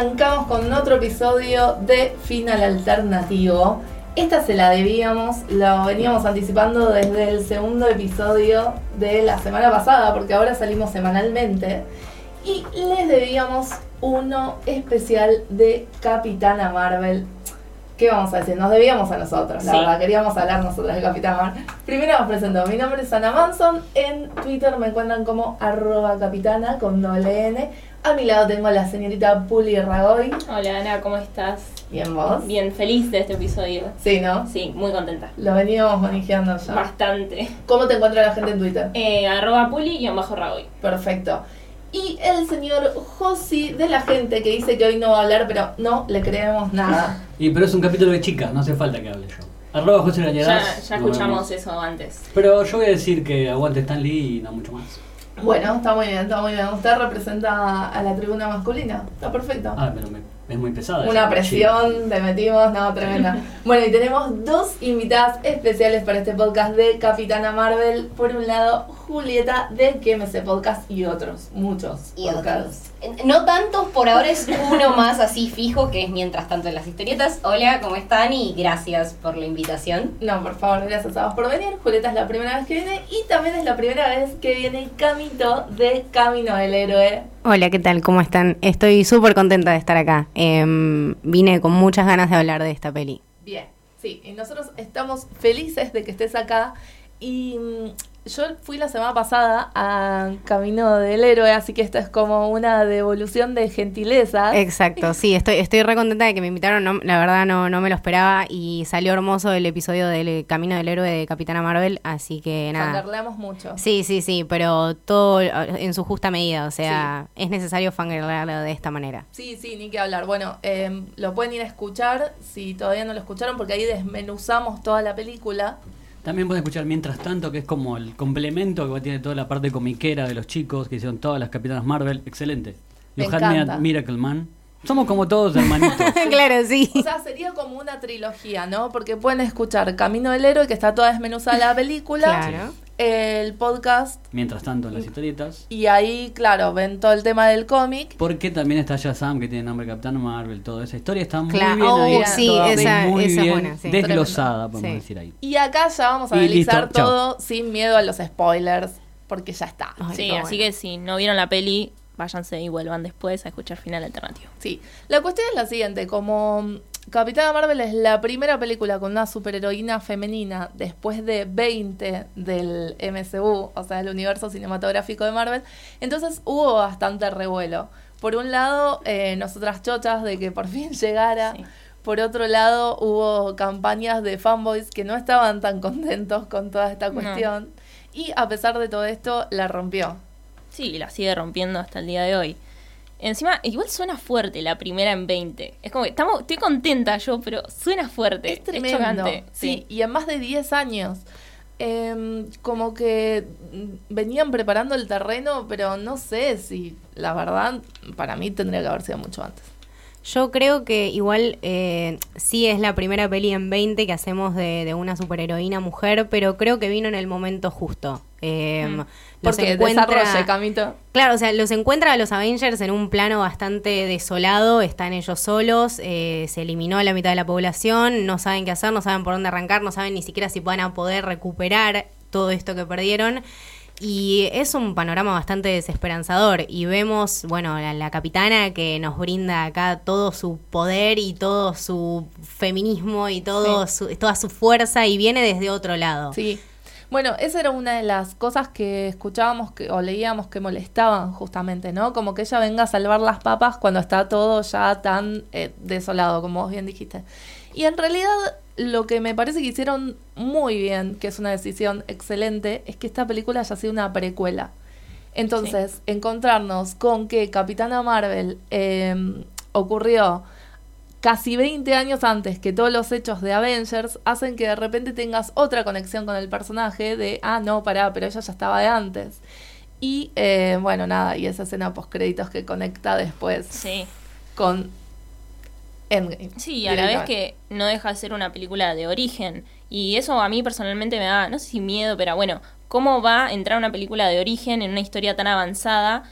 arrancamos con otro episodio de Final Alternativo. Esta se la debíamos, lo veníamos anticipando desde el segundo episodio de la semana pasada, porque ahora salimos semanalmente. Y les debíamos uno especial de Capitana Marvel. ¿Qué vamos a decir? Nos debíamos a nosotros, la Sí. verdad. Queríamos hablar nosotros de Capitana Marvel. Primero os presento. Mi nombre es Ana Manson. En Twitter me encuentran como arroba capitana con doble N. A mi lado tengo a la señorita Puli Ragoy. Hola Ana, ¿cómo estás? Bien, vos. Bien, feliz de este episodio. Sí, ¿no? Sí, muy contenta. Lo veníamos manejando ya. Bastante. ¿Cómo te encuentra la gente en Twitter? Eh, arroba puli y bajo ragoy. Perfecto. Y el señor Josi de la gente que dice que hoy no va a hablar, pero no le creemos nada. Y pero es un capítulo de chicas, no hace falta que hable yo. Arroba José Ya, ya escuchamos vemos. eso antes. Pero yo voy a decir que aguante Stan Lee y no mucho más. Bueno, está muy bien, está muy bien. Usted representa a la tribuna masculina. Está perfecto. Ah, pero me- es muy pesada. Una presión, te metimos, no, tremenda. Bueno, y tenemos dos invitadas especiales para este podcast de Capitana Marvel. Por un lado, Julieta de QMC Podcast y otros, muchos y podcasts. otros. No tantos, por ahora es uno más así fijo, que es mientras tanto en las historietas. Hola, ¿cómo están? Y gracias por la invitación. No, por favor, gracias a vos por venir. Julieta es la primera vez que viene y también es la primera vez que viene Camito de Camino del Héroe. Hola, ¿qué tal? ¿Cómo están? Estoy súper contenta de estar acá. Em, vine con muchas ganas de hablar de esta peli. Bien, sí, y nosotros estamos felices de que estés acá. Y yo fui la semana pasada a Camino del Héroe, así que esto es como una devolución de gentileza. Exacto, sí, estoy, estoy re contenta de que me invitaron. no- la verdad no, no me lo esperaba y salió hermoso el episodio del Camino del Héroe de Capitana Marvel, así que nada. Fangirleamos mucho. Sí, sí, sí, pero todo en su justa medida, o sea, es necesario fangirlearlo de esta manera. Sí, sí, ni que hablar. Bueno, eh, lo pueden ir a escuchar si todavía no lo escucharon, porque ahí desmenuzamos toda la película. También pueden escuchar Mientras Tanto, que es como el complemento que tiene toda la parte comiquera de los chicos que hicieron todas las Capitanas Marvel. Excelente. Me encanta. at Miracle Man. Somos como todos hermanitos. claro, sí. O sea, sería como una trilogía, ¿no? Porque pueden escuchar Camino del Héroe, que está toda desmenuzada la película, Claro. El podcast, Mientras tanto, en las historietas. y ahí, claro, ven todo el tema del cómic. Porque también está Shazam, que tiene nombre Capitán Marvel, toda esa historia está muy Claro. bien Oh, ahí. sí, toda esa- muy esa es bien buena, sí. desglosada, podemos Sí. decir ahí. Y acá ya vamos a Y analizar listo, chao. todo sin miedo a los spoilers, porque ya está. Ay, sí, qué así bueno. que si no vieron la peli, váyanse y vuelvan después a escuchar Final Alternativo. Sí, la cuestión es la siguiente, como Capitana Marvel es la primera película con una superheroína femenina después de 20 del MCU, o sea, el universo cinematográfico de Marvel, entonces hubo bastante revuelo. Por un lado, eh, nosotras chochas de que por fin llegara. Sí. Por otro lado, hubo campañas de fanboys que no estaban tan contentos con toda esta No. cuestión. Y a pesar de todo esto, la rompió. Sí, la sigue rompiendo hasta el día de hoy. Encima, igual suena fuerte la primera en 20. Es como que estamos, estoy contenta yo, pero suena fuerte. Es tremendo. chocante. sí. y en más de 10 años. Em, como que mm, venían preparando el terreno, pero no sé si la verdad para mí tendría que haber sido mucho antes. Yo creo que igual eh, sí es la primera peli en 20 que hacemos de, de una superheroína mujer, pero creo que vino en el momento justo. Eh, Mm. Porque encuentra- Camito. Claro, o sea, los encuentra a los Avengers en un plano bastante desolado, están ellos solos, eh, se eliminó la mitad de la población, no saben qué hacer, no saben por dónde arrancar, no saben ni siquiera si van a poder recuperar todo esto que perdieron. Y es un panorama bastante desesperanzador. Y vemos, bueno, la, la capitana que nos brinda acá todo su poder y todo su feminismo y todo su, toda su fuerza y viene desde otro lado. Sí. Bueno, esa era una de las cosas que escuchábamos que, o leíamos que molestaban justamente, ¿no? Como que ella venga a salvar las papas cuando está todo ya tan eh, desolado, como vos bien dijiste. Y en realidad lo que me parece que hicieron muy bien, que es una decisión excelente, es que esta película haya sido una precuela. Entonces, encontrarnos con que Capitana Marvel eh, ocurrió casi 20 años antes que todos los hechos de Avengers hacen que de repente tengas otra conexión con el personaje de, ah, no, pará, pero ella ya estaba de antes. Y eh, bueno, nada, y esa escena post créditos que conecta después Sí. con Endgame. Sí, a la vez que no deja de ser una película de origen. Y eso a mí personalmente me da, no sé si miedo, pero bueno, ¿cómo va a entrar una película de origen en una historia tan avanzada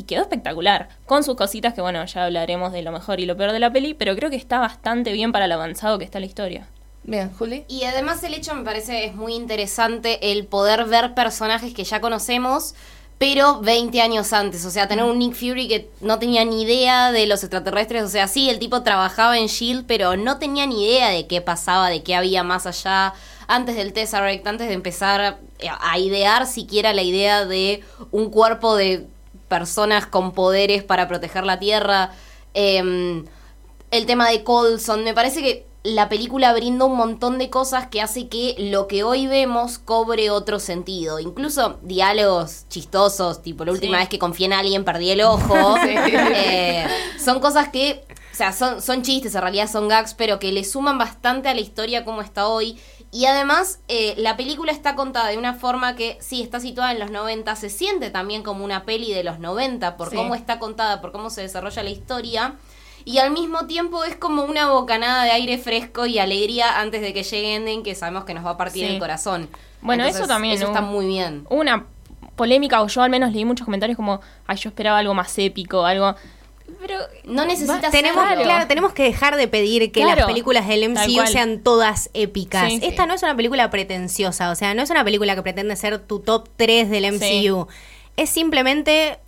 y quedó espectacular. Con sus cositas que, bueno, ya hablaremos de lo mejor y lo peor de la peli, pero creo que está bastante bien para lo avanzado que está la historia. Bien, Juli. Y además el hecho me parece es muy interesante el poder ver personajes que ya conocemos, pero 20 años antes. O sea, tener un Nick Fury que no tenía ni idea de los extraterrestres. O sea, sí, el tipo trabajaba en Shield, pero no tenía ni idea de qué pasaba, de qué había más allá. Antes del Tesseract, antes de empezar a idear siquiera la idea de un cuerpo de personas con poderes para proteger la Tierra. Em, el tema de Colson, me parece que la película brinda un montón de cosas que hace que lo que hoy vemos cobre otro sentido. Incluso diálogos chistosos, tipo la última Sí. vez que confié en alguien perdí el ojo. Eh, son cosas que, o sea, son, son chistes, en realidad son gags, pero que le suman bastante a la historia como está hoy. Y además, eh, la película está contada de una forma que, sí, está situada en los 90, se siente también como una peli de los 90 por Sí. cómo está contada, por cómo se desarrolla la historia. Y al mismo tiempo es como una bocanada de aire fresco y alegría antes de que llegue Ending, que sabemos que nos va a partir Sí. el corazón. Bueno, eso también, Eso está muy bien. Hubo una polémica, o yo al menos leí muchos comentarios como, ay, yo esperaba algo más épico, algo... Pero No necesitas tenemos, claro, tenemos que dejar de pedir que Claro, las películas del MCU sean todas épicas. Sí, sí. Esta no es una película pretenciosa, o sea, no es una película que pretende ser tu top 3 del MCU. Es simplemente,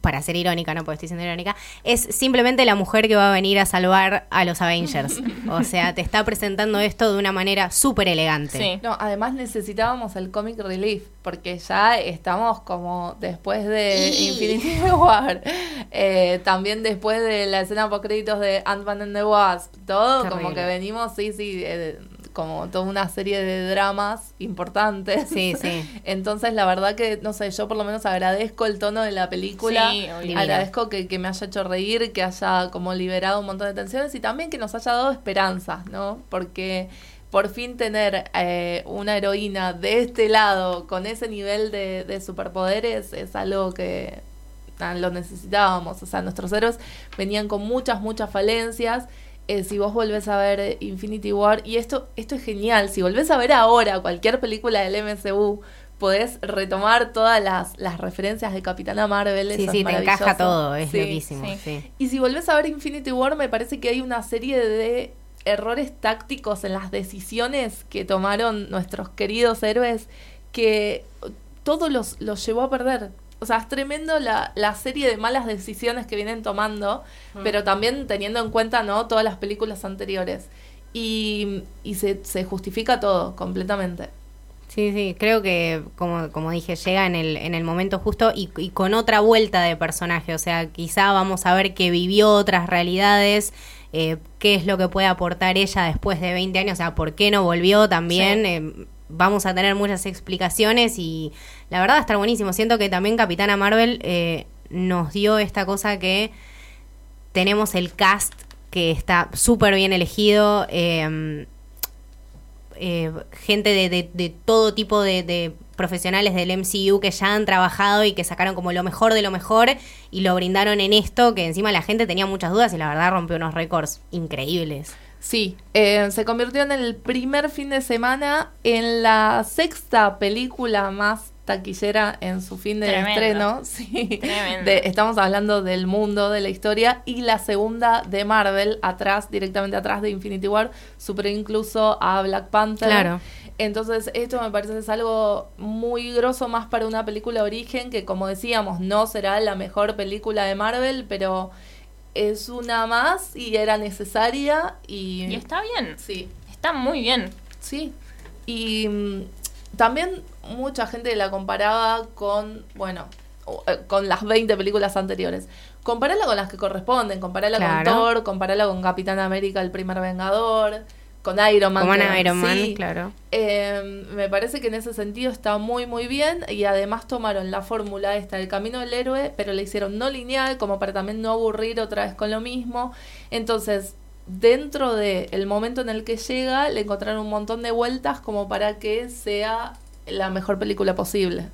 para ser irónica, no porque estoy siendo irónica, es simplemente la mujer que va a venir a salvar a los Avengers. o sea, te está presentando esto de una manera súper elegante. Sí. No, además necesitábamos el comic relief, porque ya estamos como después de Y- Infinity War, eh, también después de la escena por créditos de Ant-Man and the Wasp, todo como que venimos, sí, sí, eh, como toda una serie de dramas importantes. Sí, sí. Entonces, la verdad que, no sé, yo por lo menos agradezco el tono de la película, Sí, agradezco que, que me haya hecho reír, que haya como liberado un montón de tensiones y también que nos haya dado esperanzas, ¿no? Porque por fin tener eh, una heroína de este lado con ese nivel de, de superpoderes es algo que ah, lo necesitábamos. O sea, nuestros héroes venían con muchas, muchas falencias. Eh, si vos volvés a ver Infinity War, y esto, esto es genial, si volvés a ver ahora cualquier película del MCU, podés retomar todas las, las referencias de Capitana Marvel. Sí, eso sí, es te encaja todo, es Sí. loquísimo. sí. sí. Y si volvés a ver Infinity War, me parece que hay una serie de errores tácticos en las decisiones que tomaron nuestros queridos héroes que todo los, los llevó a perder. O sea, es tremendo la, la serie de malas decisiones que vienen tomando, pero también teniendo en cuenta no todas las películas anteriores. Y, y se, se justifica todo completamente. Sí, sí, creo que, como, como dije, llega en el, en el momento justo y, y con otra vuelta de personaje. O sea, quizá vamos a ver que vivió otras realidades, eh, qué es lo que puede aportar ella después de 20 años, o sea, por qué no volvió también. eh, vamos a tener muchas explicaciones y la verdad va a estar buenísimo. Siento que también Capitana Marvel eh, nos dio esta cosa que tenemos el cast que está súper bien elegido. eh, eh, gente de, de- todo tipo de, de profesionales del MCU que ya han trabajado y que sacaron como lo mejor de lo mejor y lo brindaron en esto, que encima la gente tenía muchas dudas y la verdad rompió unos récords increíbles. Sí, eh, se convirtió en el primer fin de semana en la sexta película más taquillera en su fin de Tremendo. estreno. Sí. De- estamos hablando del mundo, de la historia, y la segunda de Marvel, atrás, directamente atrás de Infinity War, superó incluso a Black Panther. Claro. Entonces, esto me parece que es algo muy grosso más para una película origen, que como decíamos, no será la mejor película de Marvel, pero es una más y era necesaria y, Y está bien. sí, Está muy bien. sí. Y mm, también mucha gente la comparaba con, bueno, eh, con las 20 películas anteriores. Comparala con las que corresponden, comparala Claro. con Thor, comparala con Capitán América, el primer Vengador, con Iron Man. Que- Ana Iron Man, sí. claro. Eh, me parece que en ese sentido está muy muy bien y además tomaron la fórmula esta del camino del héroe, pero le hicieron no lineal como para también no aburrir otra vez con lo mismo. Entonces, dentro del el momento en el que llega, le encontraron un montón de vueltas como para que sea la mejor película posible.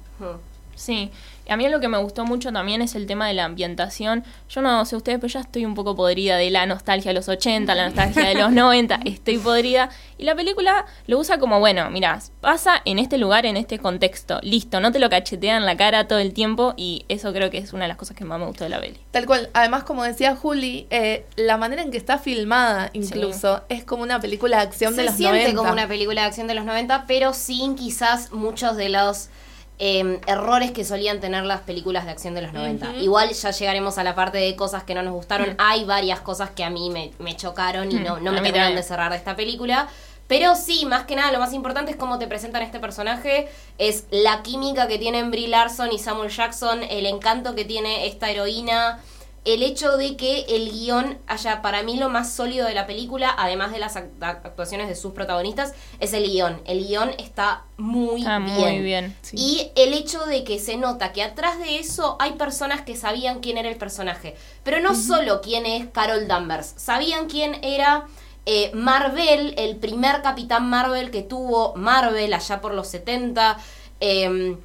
Sí. A mí lo que me gustó mucho también es el tema de la ambientación. Yo no sé ustedes, pero ya estoy un poco podrida de la nostalgia de los 80, la nostalgia de los 90, estoy podrida. Y la película lo usa como, bueno, mira, pasa en este lugar, en este contexto, listo, no te lo cachetean la cara todo el tiempo y eso creo que es una de las cosas que más me gustó de la peli. Tal cual. Además, como decía Juli, eh, la manera en que está filmada incluso es como una película de acción de Se los siente 90. como una película de acción de los 90, pero sin quizás muchos de los eh, errores que solían tener las películas de acción de los 90. Igual ya llegaremos a la parte de cosas que no nos gustaron. Hay varias cosas que a mí me, me chocaron y no, no me terminaron de cerrar de esta película. Pero sí, más que nada, lo más importante es cómo te presentan este personaje. Es la química que tienen Brie Larson y Samuel Jackson, el encanto que tiene esta heroína el hecho de que el guion haya, para mí, lo más sólido de la película, además de las act- actuaciones de sus protagonistas, es el guion. El guion está muy Está bien. muy bien. Sí. Y el hecho de que se nota que atrás de eso hay personas que sabían quién era el personaje. Pero no solo quién es Carol Danvers, sabían quién era eh, Marvel, el primer capitán Marvel que tuvo Marvel allá por los 70. em,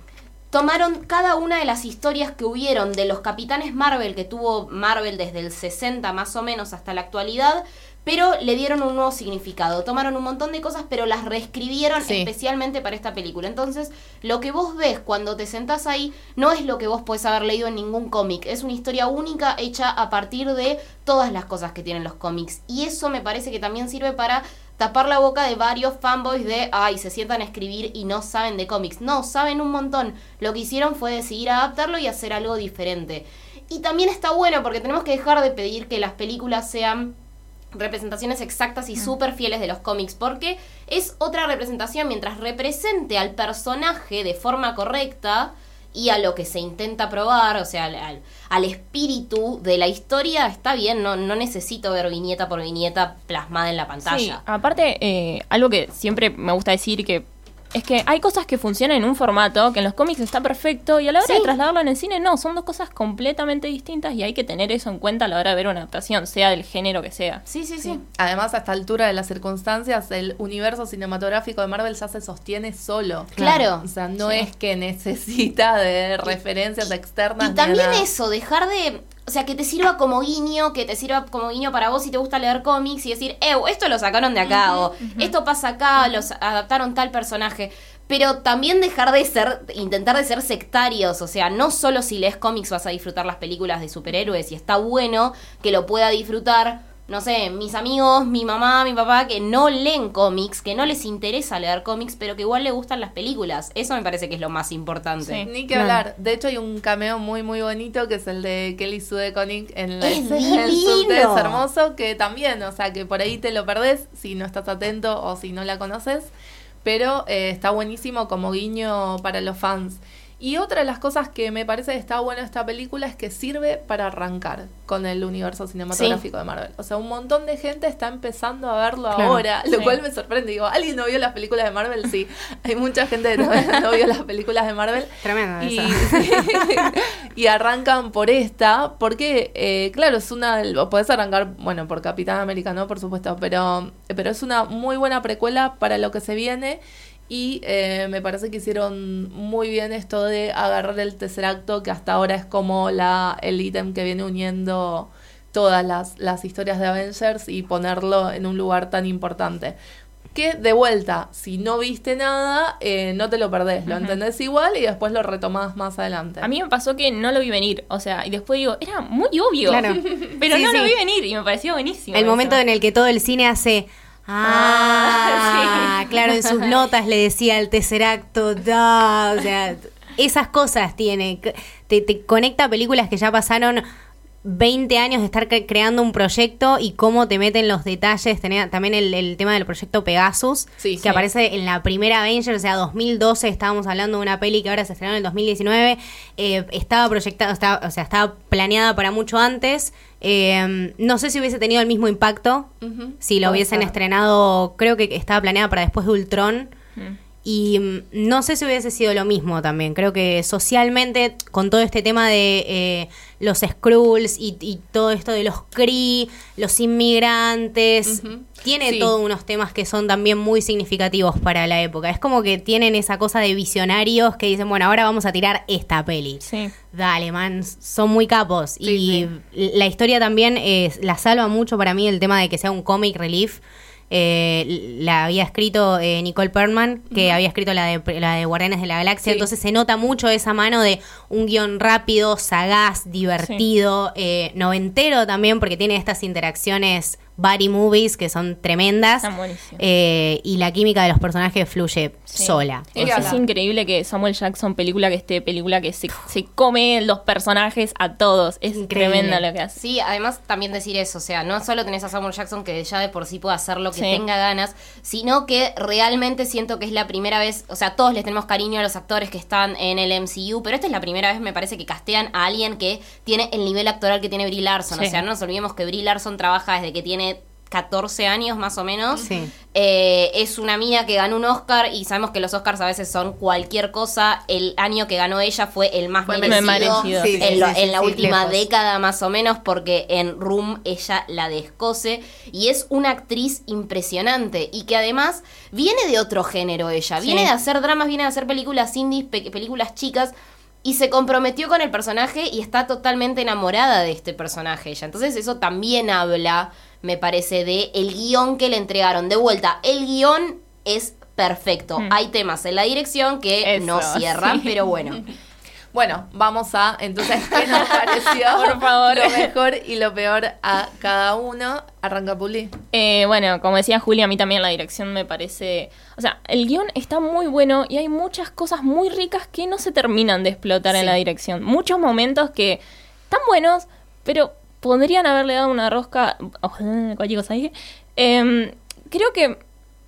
tomaron cada una de las historias que hubieron de los capitanes Marvel que tuvo Marvel desde el 60 más o menos hasta la actualidad, pero le dieron un nuevo significado. Tomaron un montón de cosas, pero las reescribieron Sí. especialmente para esta película. Entonces, lo que vos ves cuando te sentás ahí no es lo que vos podés haber leído en ningún cómic. Es una historia única hecha a partir de todas las cosas que tienen los cómics. Y eso me parece que también sirve para tapar la boca de varios fanboys de, ay, se sientan a escribir y no saben de cómics. No, saben un montón. Lo que hicieron fue decidir adaptarlo y hacer algo diferente. Y también está bueno porque tenemos que dejar de pedir que las películas sean representaciones exactas y súper fieles de los cómics, porque es otra representación mientras represente al personaje de forma correcta y a lo que se intenta probar, o sea, al, al- espíritu de la historia, está bien, no, no necesito ver viñeta por viñeta plasmada en la Sí, pantalla. aparte, eh, algo que siempre me gusta decir que es que hay cosas que funcionan en un formato que en los cómics está perfecto y a la hora Sí. de trasladarlo en el cine no, son dos cosas completamente distintas y hay que tener eso en cuenta a la hora de ver una adaptación, sea del género que sea. Sí, sí, sí. Además, a esta altura de las circunstancias, el universo cinematográfico de Marvel ya se sostiene solo. Claro. O sea, no Sí. es que necesita de referencias externas. Y también nada. eso, dejar de. O sea, que te sirva como guiño, que te sirva como guiño para vos si te gusta leer cómics y decir, eh, esto lo sacaron de acá, o esto pasa acá, los adaptaron tal personaje. Pero también dejar de ser, intentar de ser sectarios. O sea, no solo si lees cómics vas a disfrutar las películas de superhéroes y está bueno que lo pueda disfrutar. No sé, mis amigos, mi mamá, mi papá, que no leen cómics, que no les interesa leer cómics, pero que igual le gustan las películas. Eso me parece que es lo más importante. Sí. Ni que hablar. De hecho, hay un cameo muy, muy bonito que es el de Kelly Sue de Connick en la ¡Es escena del divino! subte. Es hermoso. Que también, o sea, que por ahí te lo perdés si no estás atento o si no la conoces. Pero eh, está buenísimo como guiño para los fans. Y otra de las cosas que me parece que está buena esta película es que sirve para arrancar con el universo cinematográfico de Marvel. O sea, un montón de gente está empezando a verlo Claro. ahora, lo Sí. cual me sorprende. Digo, ¿alguien no vio las películas de Marvel? Sí, hay mucha gente que no vio las películas de Marvel. Tremendo Y, y arrancan por esta, porque, eh, claro, es una. Podés arrancar, bueno, por Capitán América, ¿no? Por supuesto, pero, pero es una muy buena precuela para lo que se viene. Y eh, me parece que hicieron muy bien esto de agarrar el tercer acto, que hasta ahora es como la el ítem que viene uniendo todas las, las historias de Avengers y ponerlo en un lugar tan importante. Que de vuelta, si no viste nada, eh, no te lo perdés, lo entendés igual y después lo retomás más adelante. A mí me pasó que no lo vi venir, o sea, y después digo, era muy obvio, Claro. pero Sí, no lo vi venir y me pareció buenísimo. El eso. momento en el que todo el cine hace. Ah, Ah, claro, en sus notas le decía el tercer acto, da, o sea, esas cosas tiene. Te, te conecta a películas que ya pasaron 20 años de estar cre- creando un proyecto y cómo te meten los detalles. Tenía también el, el tema del proyecto Pegasus, Sí, que sí. aparece en la primera Avengers, o sea, 2012 estábamos hablando de una peli que ahora se estrenó en el 2019. eh, estaba proyectada, estaba, o sea, estaba planeada para mucho antes. eh, no sé si hubiese tenido el mismo impacto si lo hubiesen estrenado, creo que estaba planeada para después de Ultron. Mm. Y mm, no sé si hubiese sido lo mismo también. Creo que socialmente, con todo este tema de eh, los Skrulls y, y todo esto de los Kree, los inmigrantes, tiene Sí. todos unos temas que son también muy significativos para la época. Es como que tienen esa cosa de visionarios que dicen, bueno, ahora vamos a tirar esta peli. Sí. Dale, man, son muy capos. Sí, y la historia también eh, la salva mucho para mí el tema de que sea un comic relief. Eh, la había escrito eh, Nicole Perlman, que había escrito la de, la de Guardianes de la Galaxia, Sí. entonces se nota mucho esa mano de un guion rápido, sagaz, divertido, eh, noventero también, porque tiene estas interacciones body movies que son tremendas. Eh, y la química de los personajes fluye Sí. sola. Es, es increíble que Samuel Jackson, película que esté, película que se, se come los personajes a todos. Es Increíble. tremenda lo que hace. Sí, además también decir eso, o sea, no solo tenés a Samuel Jackson que ya de por sí puede hacer lo que Sí. tenga ganas, sino que realmente siento que es la primera vez, o sea, todos les tenemos cariño a los actores que están en el MCU, pero esta es la primera vez me parece que castean a alguien que tiene el nivel actoral que tiene Brie Larson, Sí. o sea, no nos olvidemos que Brie Larson trabaja desde que tiene 14 años más o menos. Sí. Eh, es una mina que ganó un Oscar y sabemos que los Oscars a veces son cualquier cosa. El año que ganó ella fue el más Fue merecido, merecido. Sí, sí, en, lo- sí, sí, en la sí, última lejos. década más o menos porque en Room ella la descose y es una actriz impresionante y que además viene de otro género ella, Sí. viene de hacer dramas, viene de hacer películas indies, pe- películas chicas y se comprometió con el personaje y está totalmente enamorada de este personaje ella. Entonces eso también habla, me parece, de el guion que le entregaron. De vuelta, el guion es perfecto. Mm. Hay temas en la dirección que Eso, no cierran, sí. pero bueno. Bueno, vamos a entonces qué nos pareció Por favor. lo mejor y lo peor a cada uno. Arranca Puli. Eh, bueno, como decía Julia, a mí también la dirección me parece... O sea, el guion está muy bueno y hay muchas cosas muy ricas que no se terminan de explotar en la dirección. Muchos momentos que están buenos, pero podrían haberle dado una rosca... Ojalá, cualquier cosa dije. Em, creo que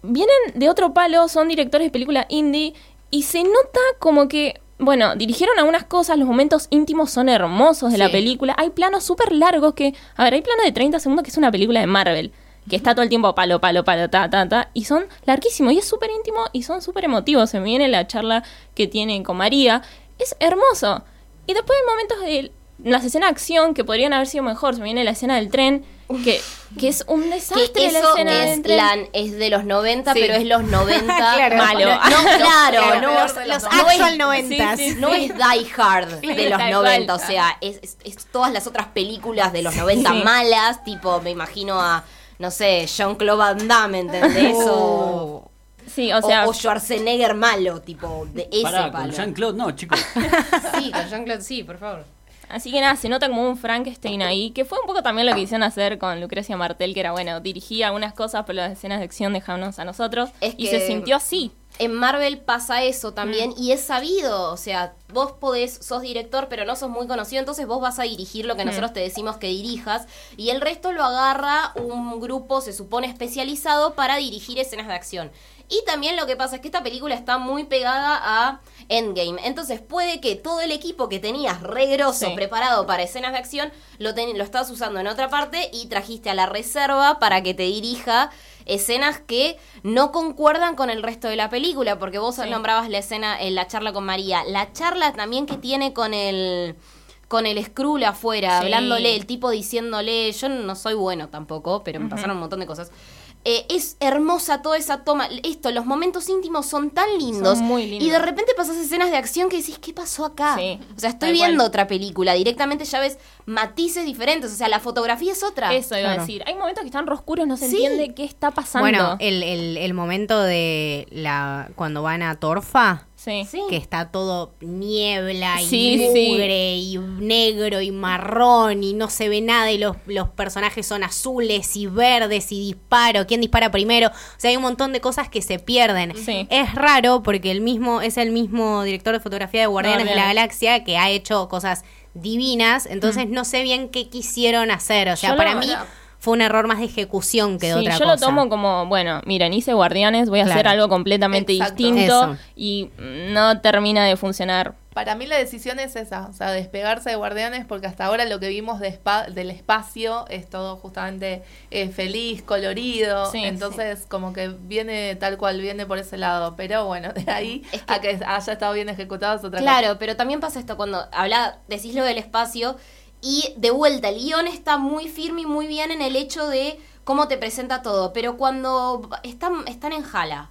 vienen de otro palo, son directores de película indie y se nota como que... Bueno, dirigieron algunas cosas, los momentos íntimos son hermosos de la película. Hay planos súper largos que... A ver, hay planos de 30 segundos que es una película de Marvel que está todo el tiempo palo, palo, palo, ta, ta, ta, y son larguísimos, y es súper íntimo y son súper emotivos. Se me viene la charla que tienen con María, es hermoso. Y después hay momentos de las escenas de acción que podrían haber sido mejor. Se me viene la escena del tren, que, que es un Que desastre la eso escena es, del tren. la, es de los 90, Sí. pero es los 90 Claro. malo. No, claro, Claro, no, los Los no es- actual noventas. sí, sí. no es Die Hard de los tal 90, cual. o sea, es, es- es todas las otras películas de los 90 Sí. malas, tipo, me imagino a, no sé, Jean-Claude Van Damme, ¿entendés? O, Sí, o sea, o Schwarzenegger malo, tipo, de ese Pará, con palo. Jean-Claude, no, chicos. Sí, con Jean-Claude, sí, por favor. Así que nada, se nota como un Frankenstein ahí, que fue un poco también lo que hicieron hacer con Lucrecia Martel, que era bueno, dirigía algunas cosas, pero las escenas de acción dejábamos a nosotros. Es y que- se sintió así. En Marvel pasa eso también Mm. y es sabido, o sea, vos podés, sos director pero no sos muy conocido, entonces vos vas a dirigir lo que Mm. nosotros te decimos que dirijas y el resto lo agarra un grupo, se supone especializado para dirigir escenas de acción. Y también lo que pasa es que esta película está muy pegada a Endgame, entonces puede que todo el equipo que tenías regroso Sí. preparado para escenas de acción lo, ten- lo estás usando en otra parte y trajiste a la reserva para que te dirija escenas que no concuerdan con el resto de la película, porque vos Sí. nombrabas la escena en la charla con María, la charla también que tiene con el con el Skrull afuera, Sí. hablándole, el tipo diciéndole, yo no soy bueno tampoco, pero me pasaron un montón de cosas. Eh, es hermosa toda esa toma. Esto, los momentos íntimos son tan lindos. Son muy lindos. Y de repente pasas escenas de acción que decís, ¿qué pasó acá? Sí, o sea, estoy viendo otra película. Directamente ya ves matices diferentes. O sea, la fotografía es otra. Eso iba Claro. a decir. Hay momentos que están oscuros, no se Sí. entiende qué está pasando. Bueno, el, el, el momento de la cuando van a Torfa, sí. Sí. que está todo niebla y Sí, sí. mugre y negro y marrón y no se ve nada y los, los personajes son azules y verdes y disparo, quién dispara primero, o sea, hay un montón de cosas que se pierden. Sí. Es raro porque el mismo es el mismo director de fotografía de Guardianes de la. Galaxia que ha hecho cosas divinas, entonces no sé bien qué quisieron hacer, o sea, Yo lo- para mí fue un error más de ejecución que de Sí, otra yo cosa. lo tomo como, bueno, miren, hice Guardianes, voy a hacer Claro. algo completamente Exacto. distinto Eso. y no termina de funcionar. Para mí la decisión es esa, o sea, despegarse de Guardianes, porque hasta ahora lo que vimos de del espacio es todo justamente eh, feliz, colorido, Sí, entonces como que viene tal cual, viene por ese lado, pero bueno, de ahí Es que- a que haya estado bien ejecutado es otra Claro, pero también pasa esto cuando habla, decís lo del espacio y de vuelta, el guion está muy firme y muy bien en el hecho de cómo te presenta todo, pero cuando están, están en Jala,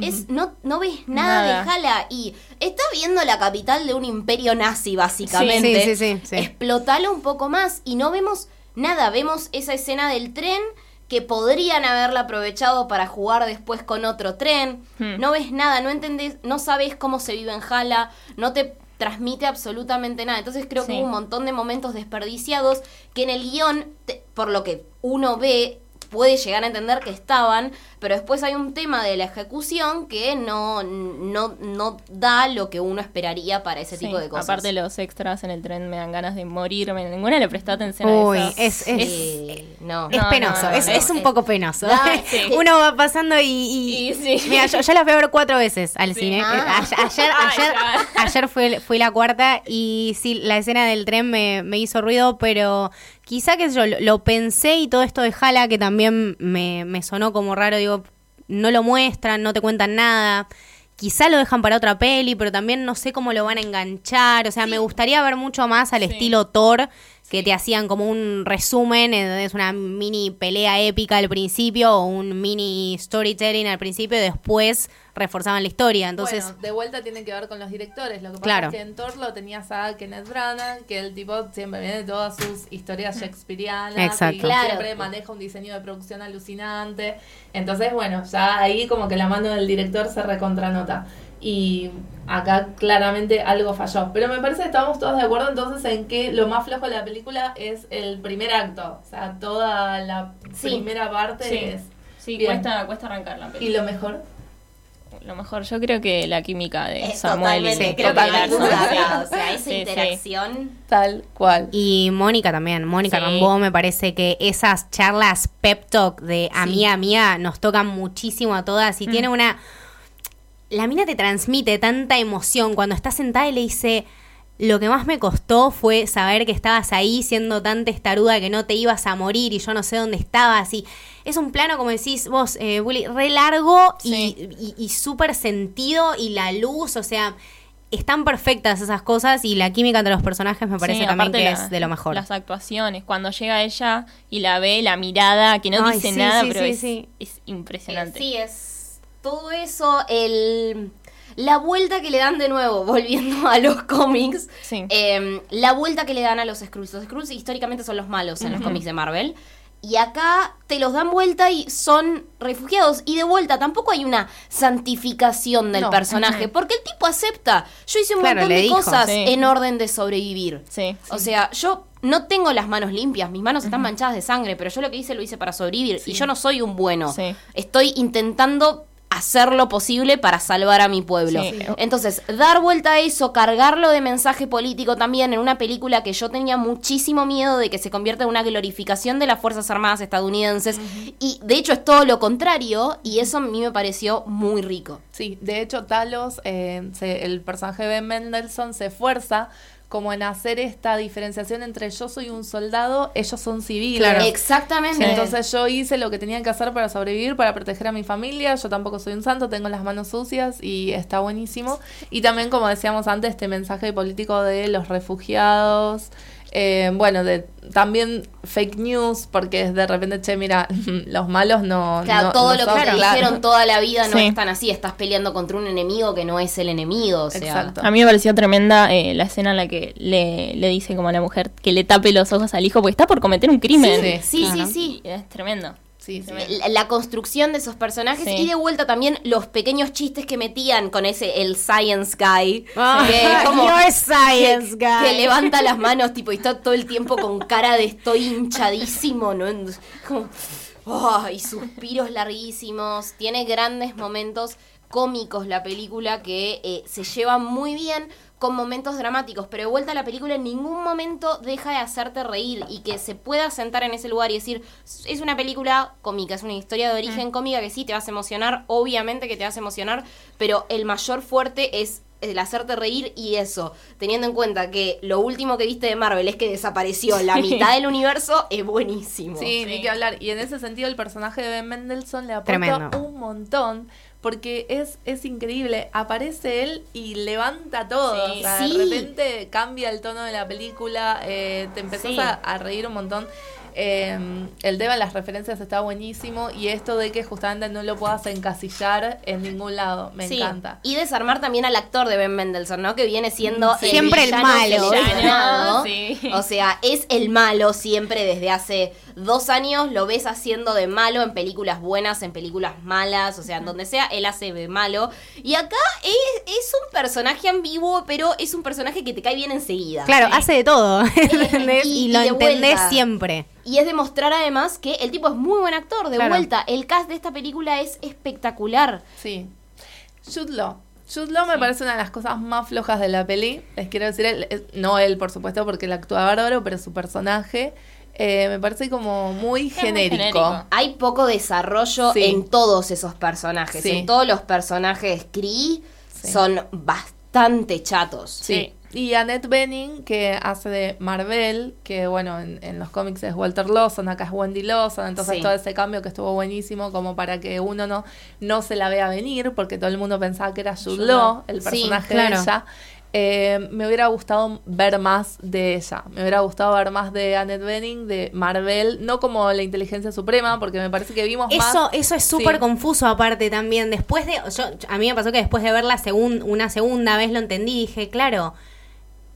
es, no, no ves nada, Nada. de Jala y estás viendo la capital de un imperio nazi, básicamente. Sí, sí, sí, sí. Explotalo un poco más y no vemos nada, vemos esa escena del tren que podrían haberla aprovechado para jugar después con otro tren. Hmm. No ves nada, no entendés, no sabes cómo se vive en Jala, no te transmite absolutamente nada. Entonces creo que hubo un montón de momentos desperdiciados que en el guion, te- por lo que uno ve, puede llegar a entender que estaban, pero después hay un tema de la ejecución que no, no, no da lo que uno esperaría para ese Sí, tipo de cosas. Aparte los extras en el tren me dan ganas de morirme. Ninguna le prestó atención Uy, a esas. es, es, Eh, no. es No, penoso, no, no, es, no, es un es- poco penoso. Da, sí. Uno va pasando y... y- Y sí. Mira, yo, yo la fui a ver cuatro veces al cine. Ah. Eh, Ayer, ayer, Ay, ayer, ayer fue, fue la cuarta y sí, la escena del tren me, me hizo ruido, pero quizá que yo lo, lo pensé y todo esto de Jala que también me, me sonó como raro, digo, no lo muestran, no te cuentan nada. Quizá lo dejan para otra peli, pero también no sé cómo lo van a enganchar. O sea, me gustaría ver mucho más al Sí. estilo Thor, que te hacían como un resumen, eh, es una mini pelea épica al principio o un mini storytelling al principio y después reforzaban la historia. Entonces, bueno, de vuelta tiene que ver con los directores. Lo que pasa Claro. es que en Thor lo tenías a Kenneth Branagh, que el tipo siempre viene de todas sus historias shakespearianas. Exacto. Y Claro. siempre maneja un diseño de producción alucinante. Entonces, bueno, ya ahí como que la mano del director se recontranota. Y acá claramente algo falló. Pero me parece que estamos todos de acuerdo entonces en que lo más flojo de la película es el primer acto. O sea, toda la Sí. primera parte Sí. es... Sí, Bien. cuesta, cuesta arrancar la ¿Y película. lo mejor? Lo mejor, yo creo que la química de Es Samuel y creo que acá, O sea, esa Sí, sí. interacción. Tal cual. y Mónica también, Mónica Sí. Rambeau me parece que esas charlas pep talk de amiga mía nos tocan muchísimo a todas y tiene una... La mina te transmite tanta emoción cuando estás sentada y le dice... Lo que más me costó fue saber que estabas ahí siendo tan testaruda que no te ibas a morir y yo no sé dónde estabas. Y es un plano, como decís vos, eh, Bully, re largo y, Sí. y, y súper sentido y la luz, o sea, están perfectas esas cosas y la química entre los personajes me parece Sí, también que la- es de lo mejor. Las actuaciones, cuando llega ella y la ve, la mirada, que no Ay, dice sí, nada, sí, pero sí, es, sí. es impresionante. Eh, sí, es todo eso, el la vuelta que le dan de nuevo, volviendo a los cómics, Sí. eh, la vuelta que le dan a los Skrulls. Los Skrulls históricamente son los malos en los cómics de Marvel. Y acá te los dan vuelta y son refugiados. Y de vuelta tampoco hay una santificación del No. personaje. Porque el tipo acepta. Yo hice un Claro, montón de dijo. cosas Sí. en orden de sobrevivir. Sí, O sea, yo no tengo las manos limpias, mis manos están manchadas de sangre, pero yo lo que hice lo hice para sobrevivir y yo no soy un bueno. Estoy intentando hacer lo posible para salvar a mi pueblo. Sí. Entonces, dar vuelta a eso, cargarlo de mensaje político también en una película que yo tenía muchísimo miedo de que se convierta en una glorificación de las Fuerzas Armadas estadounidenses y de hecho es todo lo contrario y eso a mí me pareció muy rico. Sí, de hecho Talos, eh, se- el personaje de Mendelssohn se esfuerza como en hacer esta diferenciación entre yo soy un soldado, ellos son civiles. Claro. Exactamente. Entonces yo hice lo que tenía que hacer para sobrevivir, para proteger a mi familia. Yo tampoco soy un santo, tengo las manos sucias y está buenísimo. Y también, como decíamos antes, este mensaje político de los refugiados. Eh, bueno, de también fake news, porque de repente, che, mira, los malos no. Claro, no- todo no lo son- que te claro. dijeron toda la vida no Sí. es tan así. Estás peleando contra un enemigo que no es el enemigo. O sea, Exacto. A mí me pareció tremenda eh, la escena en la que le, le dice como a la mujer que le tape los ojos al hijo porque está por cometer un crimen. Sí, Sí, sí, Es tremendo. Sí, sí. La, la construcción de esos personajes Sí. y de vuelta también los pequeños chistes que metían con ese el science guy Ah, que como no es science, que, guy. que levanta las manos tipo y está todo el tiempo con cara de estoy hinchadísimo no como, oh, y suspiros larguísimos tiene grandes momentos cómicos la película que eh, se lleva muy bien con momentos dramáticos, pero de vuelta la película en ningún momento deja de hacerte reír y que se pueda sentar en ese lugar y decir, es una película cómica, es una historia de origen cómica que sí te vas a emocionar, obviamente que te vas a emocionar, pero el mayor fuerte es el hacerte reír y eso, teniendo en cuenta que lo último que viste de Marvel es que desapareció la mitad del universo, es buenísimo. Sí, ni que hablar. Y en ese sentido el personaje de Ben Mendelssohn le aporta Tremendo. un montón. Porque es, es increíble. Aparece él y levanta todo. Sí. O sea, Sí. De repente cambia el tono de la película. eh, te empezás Sí. a, a reír un montón. Eh, el tema de las referencias está buenísimo. Y esto de que justamente no lo puedas encasillar en ningún lado. Me Sí. encanta. Y desarmar también al actor de Ben Mendelssohn, ¿no? Que viene siendo Sí. Siempre el malo. O sea, es el malo siempre desde hace dos años. Lo ves haciendo de malo en películas buenas, en películas malas. O sea, en donde sea, él hace de malo. Y acá es, es un personaje ambiguo, pero es un personaje que te cae bien enseguida. Claro, hace de todo, ¿entendés? y- Y, lo y entendés vuelta. siempre. Y es demostrar además que el tipo es muy buen actor. De Claro. vuelta, el cast de esta película es espectacular. Sí. Law. Jude Law me parece una de las cosas más flojas de la peli. Les quiero decir, él- es- no él, por supuesto, porque él actúa bárbaro, pero su personaje eh, me parece como muy muy genérico. Hay poco desarrollo Sí. en todos esos personajes. Sí. En todos los personajes Cree Sí. son bastante chatos. Sí. Y Annette Bening, que hace de Marvel, que bueno, en, en los cómics es Walter Lawson, acá es Wendy Lawson, entonces Sí. todo ese cambio que estuvo buenísimo como para que uno no, no se la vea venir, porque todo el mundo pensaba que era Jude Law, el Sí, personaje claro. de ella. Eh, me hubiera gustado ver más de ella, me hubiera gustado ver más de Annette Bening, de Marvel, no como la inteligencia suprema, porque me parece que vimos más... Eso, eso es súper Sí. confuso aparte también. Después de, yo, a mí me pasó que después de verla segun- una segunda vez lo entendí y dije, claro,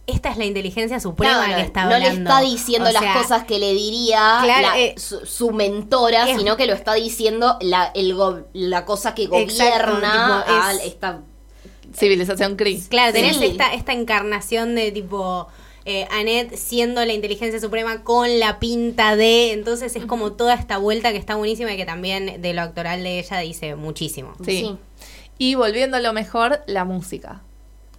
esta es la inteligencia suprema Claro, que está no hablando. le está diciendo O las cosas que le diría Claro, la- eh, su, su mentora, es- sino que lo está diciendo la, el go- la cosa que Exacto, gobierna a es- esta Civilización Kree. Claro, tenés Sí. esta, esta encarnación de tipo eh, Annette siendo la inteligencia suprema con la pinta de. Entonces es como toda esta vuelta que está buenísima y que también de lo actoral de ella dice muchísimo. Sí. Sí. Y volviendo a lo mejor, la música.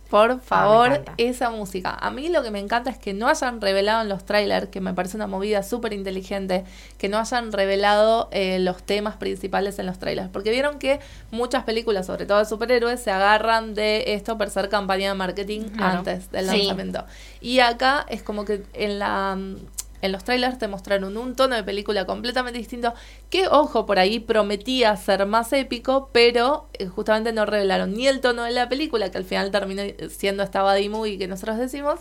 Por favor, encanta. esa música. A mí lo que me encanta es que no hayan revelado en los trailers, que me parece una movida súper inteligente, que no hayan revelado eh, los temas principales en los trailers. Porque vieron que muchas películas, sobre todo de superhéroes, se agarran de esto para hacer campaña de marketing Claro. antes del Sí. lanzamiento. Y acá es como que en la en los trailers te mostraron un tono de película completamente distinto que, ojo, por ahí prometía ser más épico, pero eh, justamente no revelaron ni el tono de la película, que al final terminó siendo esta buddy movie que nosotros decimos,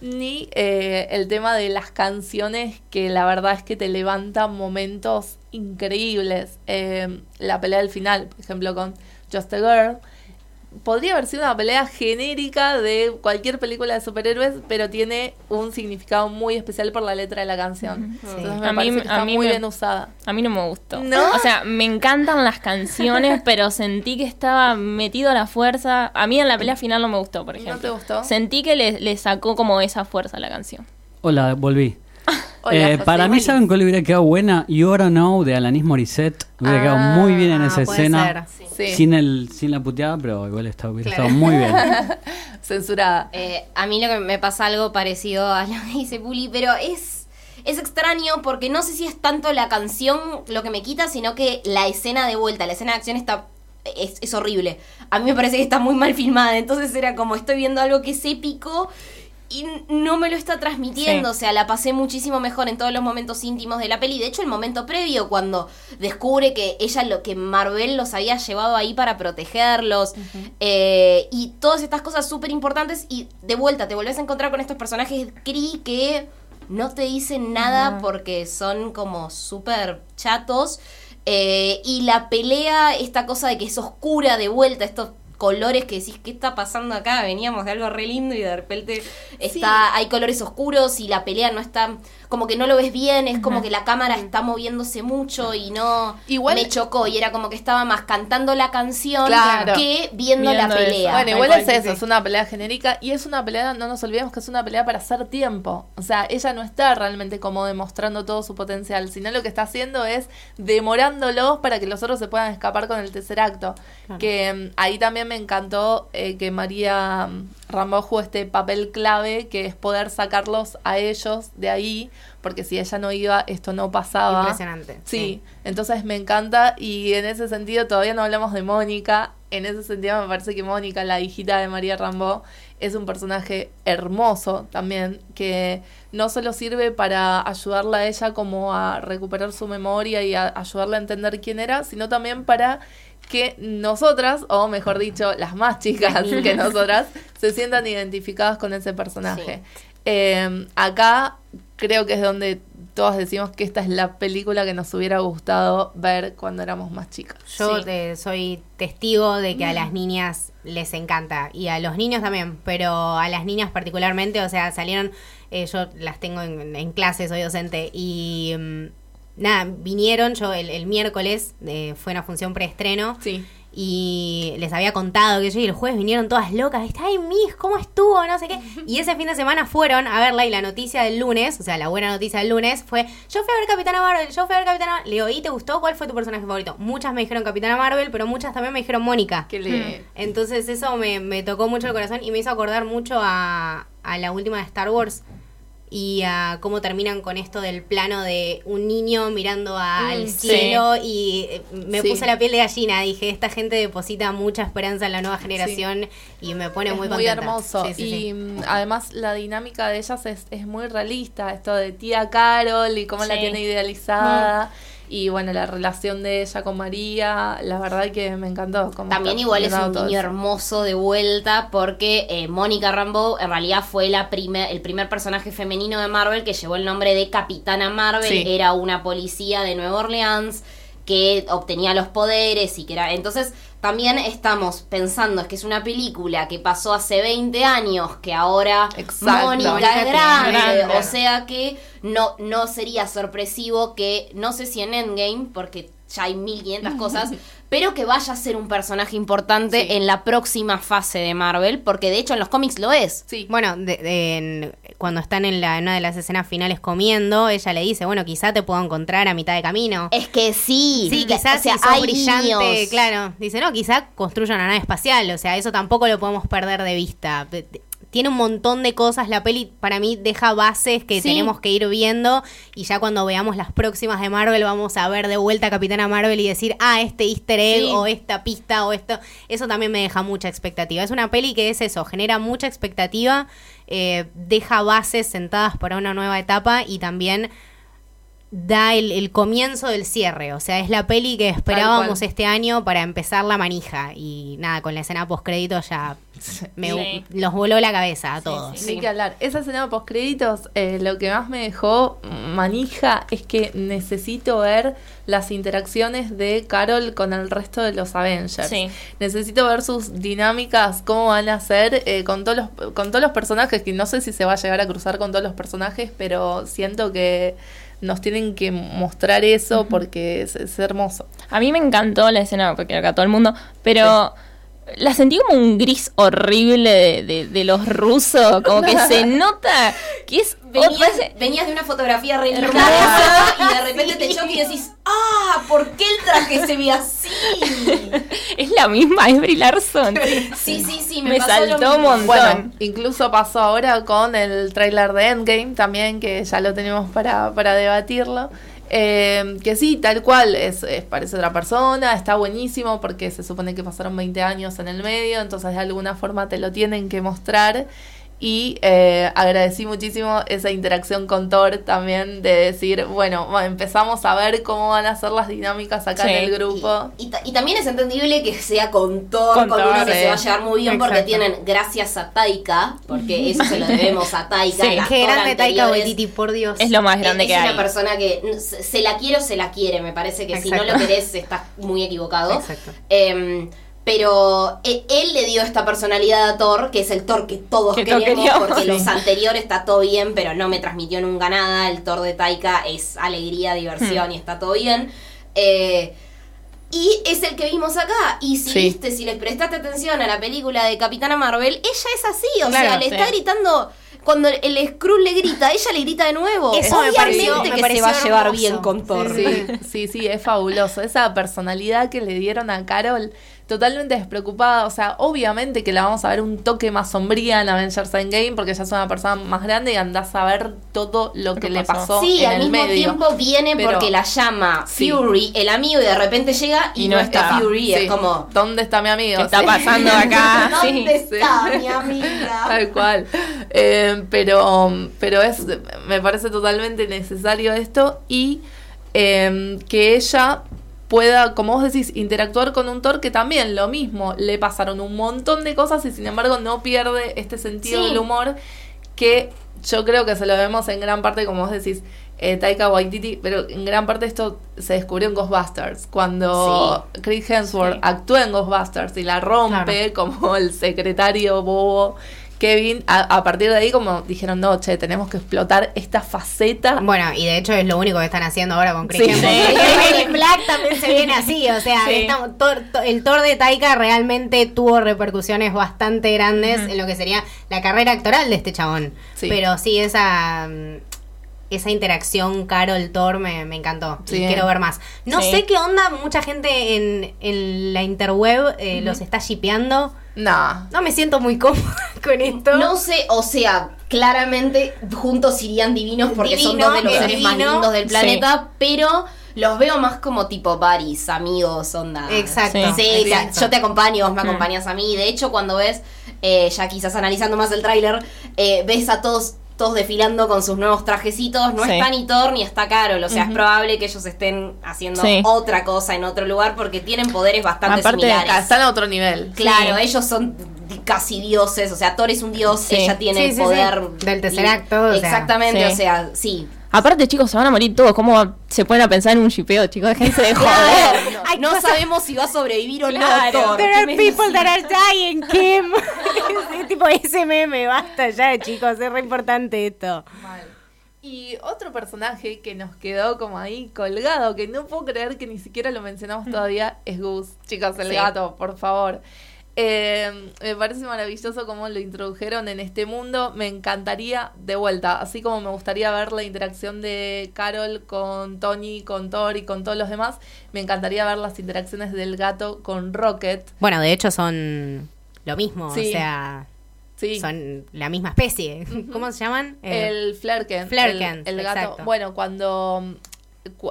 ni eh, el tema de las canciones que la verdad es que te levantan momentos increíbles. Eh, la pelea del final, por ejemplo, con Just a Girl, podría haber sido una pelea genérica de cualquier película de superhéroes, pero tiene un significado muy especial por la letra de la canción. Entonces me A mí- parece que está a mí muy me- bien usada. A mí no me gustó. ¿No? O sea, me encantan las canciones, pero sentí que estaba metido a la fuerza. A mí en la pelea final no me gustó, por ¿No ejemplo. te gustó? Sentí que le, le sacó como esa fuerza a la canción. Hola, volví. Hola, Eh, José. para mí, ¿saben cuál hubiera quedado buena? You Oughta Know de Alanis Morissette. Hubiera quedado Ah, muy bien en esa escena. ser. Sí, Sin, el, sin la puteada, pero igual está, hubiera Claro. estado muy bien. censurada. Eh, a mí lo que me pasa algo parecido a lo que dice Puli, pero es, es extraño porque no sé si es tanto la canción lo que me quita, sino que la escena de vuelta, la escena de acción está... Es, es horrible. A mí me parece que está muy mal filmada. Entonces era como estoy viendo algo que es épico y no me lo está transmitiendo. Sí. O sea, la pasé muchísimo mejor en todos los momentos íntimos de la peli. De hecho, el momento previo, cuando descubre que ella lo que Marvel los había llevado ahí para protegerlos. eh, y todas estas cosas súper importantes. Y de vuelta, te volvés a encontrar con estos personajes Kree que no te dicen nada porque son como súper chatos. Eh, y la pelea, esta cosa de que es oscura de vuelta, estos colores que decís, ¿qué está pasando acá? Veníamos de algo re lindo y de repente está, hay colores oscuros y la pelea no está como que no lo ves bien, es como que la cámara está moviéndose mucho y no Igual- me chocó y era como que estaba más cantando la canción Claro. que viendo, la eso. pelea. Bueno, igual es eso, sí. es una pelea genérica y es una pelea, no nos olvidemos que es una pelea para hacer tiempo. O sea, ella no está realmente como demostrando todo su potencial, sino lo que está haciendo es demorándolos para que los otros se puedan escapar con el tercer acto. Que mm, ahí también me encantó eh, que María mm, Rambo jugó este papel clave que es poder sacarlos a ellos de ahí, porque si ella no iba, esto no pasaba. Impresionante. Sí, entonces me encanta y en ese sentido todavía no hablamos de Mónica. En ese sentido me parece que Mónica, la hijita de María Rambó, es un personaje hermoso también, que no solo sirve para ayudarla a ella como a recuperar su memoria y a ayudarla a entender quién era, sino también para que nosotras, o mejor dicho, las más chicas que nosotras, se sientan identificadas con ese personaje. Eh, acá creo que es donde todos decimos que esta es la película que nos hubiera gustado ver cuando éramos más chicas. Yo Sí. te- soy testigo de que a las niñas les encanta y a los niños también, pero a las niñas particularmente, o sea, salieron, eh, yo las tengo en, en clase, soy docente y mm, nada, vinieron, yo el, el miércoles eh, fue una función preestreno Sí. y les había contado que yo y el jueves vinieron todas locas, ¿viste? ay Miss, ¿cómo estuvo? No sé qué. Y ese fin de semana fueron a verla y la noticia del lunes, o sea, la buena noticia del lunes fue, yo fui a ver Capitana Marvel, yo fui a ver Capitana Marvel. Le digo, ¿y te gustó? ¿Cuál fue tu personaje favorito? Muchas me dijeron Capitana Marvel, pero muchas también me dijeron Mónica. Que le... Entonces eso me, me tocó mucho el corazón y me hizo acordar mucho a, a la última de Star Wars y a cómo terminan con esto del plano de un niño mirando a- al Mm, cielo y eh, me Sí. puse la piel de gallina. Dije, esta gente deposita mucha esperanza en la nueva generación y me pone es muy muy, contenta. hermoso. Sí, sí, y mm, además la dinámica de ellas es, es muy realista. Esto de tía Carol y cómo la tiene idealizada. Y bueno, la relación de ella con María, la verdad que me encantó. cómo También igual es un niño hermoso de vuelta porque eh, Mónica Rambeau en realidad fue la primer, el primer personaje femenino de Marvel que llevó el nombre de Capitana Marvel. Sí. Era una policía de Nueva Orleans que obtenía los poderes y que era... Entonces también estamos pensando es que es una película que pasó hace 20 años, que ahora Exacto. Mónica es grande, grande. o sea que no, no sería sorpresivo que, no sé si en Endgame, porque ya hay 1500 cosas, pero que vaya a ser un personaje importante Sí. en la próxima fase de Marvel, porque de hecho en los cómics lo es. Sí. Bueno, de- de- en- cuando están en, la, en una de las escenas finales comiendo, ella le dice, bueno, quizá te puedo encontrar a mitad de camino. Es que sí, Sí, que- quizás o sea, si sos hay brillante, claro. Dice, no, quizás construya una nave espacial, o sea, eso tampoco lo podemos perder de vista. Tiene un montón de cosas, la peli para mí deja bases que Sí. tenemos que ir viendo y ya cuando veamos las próximas de Marvel vamos a ver de vuelta a Capitana Marvel y decir, ah, este easter egg Sí. o esta pista o esto. Eso también me deja mucha expectativa. Es una peli que es eso, genera mucha expectativa, eh, deja bases sentadas para una nueva etapa y también da el, el comienzo del cierre. O sea, es la peli que esperábamos este año para empezar la manija. Y nada, con la escena post crédito ya me, Sí. los voló la cabeza a todos. Ni que hablar. Esa escena de postcréditos, eh, lo que más me dejó manija es que necesito ver las interacciones de Carol con el resto de los Avengers. Sí. Necesito ver sus dinámicas, cómo van a ser eh, con todos los con todos los personajes, que no sé si se va a llegar a cruzar con todos los personajes, pero siento que nos tienen que mostrar eso porque es, es hermoso. A mí me encantó la escena, porque acá todo el mundo, pero la sentí como un gris horrible de, de- de los rusos, como que se nota que es... Venías, venías de una fotografía re Hermosa. y de repente te choca y decís, ah, ¿por qué el traje se ve así? es la misma, es Brie Larson. Sí, sí, sí, me, Me pasó lo saltó un montón. Bueno, incluso pasó ahora con el tráiler de Endgame también, que ya lo tenemos para, para debatirlo. Eh, que sí, tal cual, es, es- parece otra persona, está buenísimo porque se supone que pasaron 20 años en el medio, entonces de alguna forma te lo tienen que mostrar. Y eh, agradecí muchísimo esa interacción con Thor también, de decir, bueno, empezamos a ver cómo van a ser las dinámicas acá Sí. en el grupo. Y, y ta- y también es entendible que sea con Thor, Con con, Thor, uno que sí. se va a llevar muy bien porque tienen, gracias a Taika, porque eso se lo debemos a Taika. Sí. Qué grande Taika Waititi, por Dios. Es lo más grande es que una hay. persona que se la quiere o se la quiere, me parece que si no lo querés estás muy equivocado. Exacto. Em, Pero e- él le dio esta personalidad a Thor, que es el Thor que todos Que todos queremos, queríamos, porque sí. los anteriores está todo bien, pero no me transmitió nunca nada. El Thor de Taika es alegría, Hmm. diversión y está todo bien. Eh, y es el que vimos acá. Y si Sí. viste, si les prestaste atención a la película de Capitana Marvel, ella es así. O Claro, sea, le sí. está gritando. Cuando el Skrull le grita, ella le grita de nuevo. Eso me Obviamente pareció- me que se pareció va a llevar hermoso. bien con Thor. Sí, sí, sí, es fabuloso. Esa personalidad que le dieron a Carol, totalmente despreocupada. O sea, obviamente que la vamos a ver un toque más sombría en Avengers Endgame, porque ella es una persona más grande y andás a ver todo lo que que le pasó. pasó Sí, en al el mismo medio. tiempo viene Pero- porque la llama Sí. Fury, el amigo, y de repente llega y, Y no, no está, está. Fury. Sí. Es como, ¿Dónde está mi amigo? ¿Qué está Sí. pasando acá? ¿dónde Sí. está mi amiga? Tal cual. Eh, pero, pero es, me parece totalmente necesario esto y eh, que ella pueda, como vos decís, interactuar con un Thor que también lo mismo, le pasaron un montón de cosas y sin embargo no pierde este sentido Sí. del humor que yo creo que se lo vemos en gran parte, como vos decís, eh, Taika Waititi, pero en gran parte esto se descubrió en Ghostbusters, cuando Chris Hemsworth Sí. actúa en Ghostbusters y la rompe como el secretario bobo Kevin, a, a partir de ahí como dijeron, no, che, tenemos que explotar esta faceta. Bueno, y de hecho es lo único que están haciendo ahora con Chris Sí. Sí. Black también se viene así, o sea, Sí. estamos- Thor- to- el Thor de Taika realmente tuvo repercusiones bastante grandes en lo que sería la carrera actoral de este chabón. Sí. Pero sí, esa esa interacción Carol Thor me, me encantó Sí. y quiero ver más. No Sí. sé qué onda, mucha gente en, en la interweb eh, los está shipeando. No. No me siento muy cómoda con esto. No sé, o sea, claramente juntos irían divinos porque son dos de los es seres más lindos del Sí. planeta, pero los veo más como tipo baris, amigos, onda. Exacto. Sí, exacto. la- yo te acompaño, vos me Mm. acompañas a mí. De hecho, cuando ves, eh, ya quizás analizando más el tráiler, eh, ves a todos todos desfilando con sus nuevos trajecitos. No Sí. está ni Thor ni está Carol. O sea, es probable que ellos estén haciendo Sí. otra cosa en otro lugar porque tienen poderes bastante Aparte similares. Están a otro nivel. Claro, Sí. ellos son casi dioses, o sea, Thor es un dios, Sí. ella tiene Sí, el sí, sí. poder Del Tesseracto, o sea. Exactamente, Sí. o sea, sí. Aparte, chicos, se van a morir todos. ¿Cómo se pueden a pensar en un shipeo, chicos? Déjense de joder. No cosas- sabemos si va a sobrevivir o Claro. no. Thor. There ¿Qué are people decís? that are dying, Kim. es tipo ese meme, basta ya, chicos, es re importante esto. Mal. Y otro personaje que nos quedó como ahí colgado, que no puedo creer que ni siquiera lo mencionamos todavía, es Gus. Chicos, el Sí. gato, por favor. Eh, me parece maravilloso cómo lo introdujeron en este mundo. Me encantaría, de vuelta, así como me gustaría ver la interacción de Carol con Tony, con Thor y con todos los demás, me encantaría ver las interacciones del gato con Rocket. Bueno, de hecho son lo mismo, Sí. o sea, Sí. son la misma especie. ¿Cómo se llaman? Eh, El Flerken. Flerken, El, el gato. exacto. Bueno, cuando cu-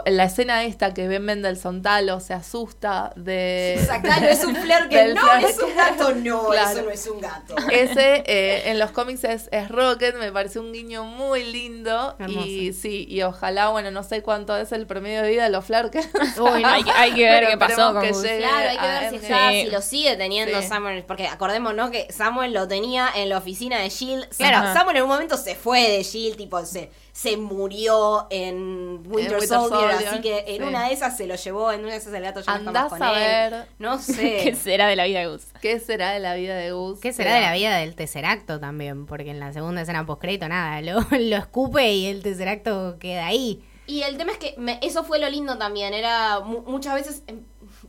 la escena esta que Ben Mendelssohn Talo se asusta de. O sea, claro, es un flair que no es un gato, no, Claro. eso no es un gato. Ese eh, en los cómics es, es Rocket, me pareció un guiño muy lindo. Y sí, y ojalá, bueno, no sé cuánto es el promedio de vida de los Flerken. Uy, no. hay, que- hay que ver Pero qué pasó con que. Claro, hay que ver si, Endgame. está, Sí. si lo sigue teniendo Sí. Samuel, porque acordémonos que Samuel lo tenía en la oficina de Shield. Claro, Ajá. Samuel en un momento se fue de Shield, tipo se, se murió en Winter, Winter Soldier, Soldier, así que en sí. una de esas se lo llevó, en una de esas el gato ya no está Andás más con a él. ver No ¿Qué sé. será de la vida de Gus? qué será de la vida de Gus. ¿Qué será de la vida del Tesseracto también? Porque en la segunda escena postcrédito nada, lo, lo escupe y el Tesseracto queda ahí. Y el tema es que me- eso fue lo lindo también. Era mu- muchas veces.